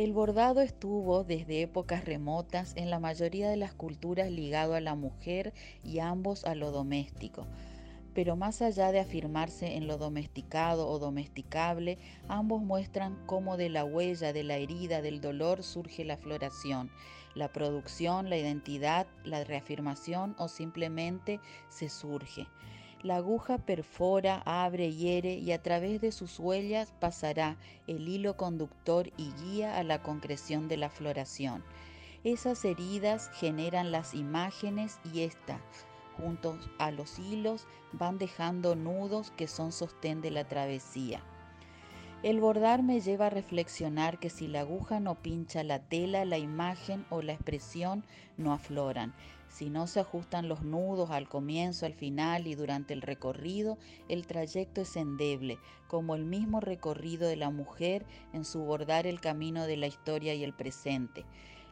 El bordado estuvo desde épocas remotas en la mayoría de las culturas ligado a la mujer y ambos a lo doméstico. Pero más allá de afirmarse en lo domesticado o domesticable, ambos muestran cómo de la huella, de la herida, del dolor surge la floración, la producción, la identidad, la reafirmación o simplemente se surge. La aguja perfora, abre, hiere y a través de sus huellas pasará el hilo conductor y guía a la concreción de la floración. Esas heridas generan las imágenes y estas, juntos a los hilos, van dejando nudos que son sostén de la travesía. El bordar me lleva a reflexionar que si la aguja no pincha la tela, la imagen o la expresión no afloran. Si no se ajustan los nudos al comienzo, al final y durante el recorrido, el trayecto es endeble, como el mismo recorrido de la mujer en su bordar el camino de la historia y el presente.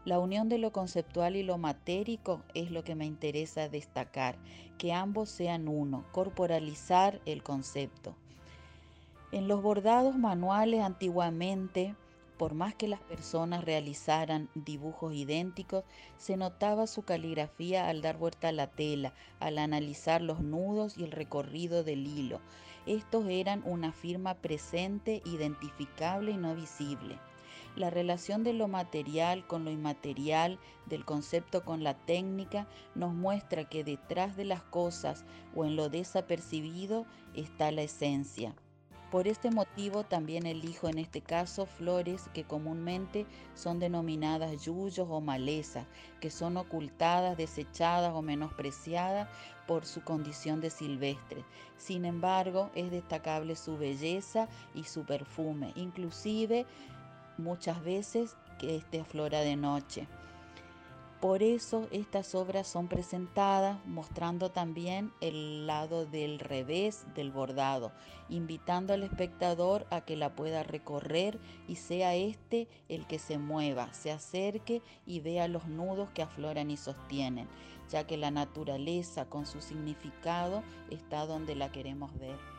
La unión de lo conceptual y lo matérico es lo que me interesa destacar, que ambos sean uno, corporalizar el concepto. En los bordados manuales antiguamente, por más que las personas realizaran dibujos idénticos, se notaba su caligrafía al dar vuelta a la tela, al analizar los nudos y el recorrido del hilo. Estos eran una firma presente, identificable y no visible. La relación de lo material con lo inmaterial, del concepto con la técnica, nos muestra que detrás de las cosas o en lo desapercibido está la esencia. Por este motivo también elijo en este caso flores que comúnmente son denominadas yuyos o malezas, que son ocultadas, desechadas o menospreciadas por su condición de silvestre. Sin embargo, es destacable su belleza y su perfume, inclusive muchas veces que este aflora de noche. Por eso estas obras son presentadas mostrando también el lado del revés del bordado, invitando al espectador a que la pueda recorrer y sea este el que se mueva, se acerque y vea los nudos que afloran y sostienen, ya que la naturaleza con su significado está donde la queremos ver.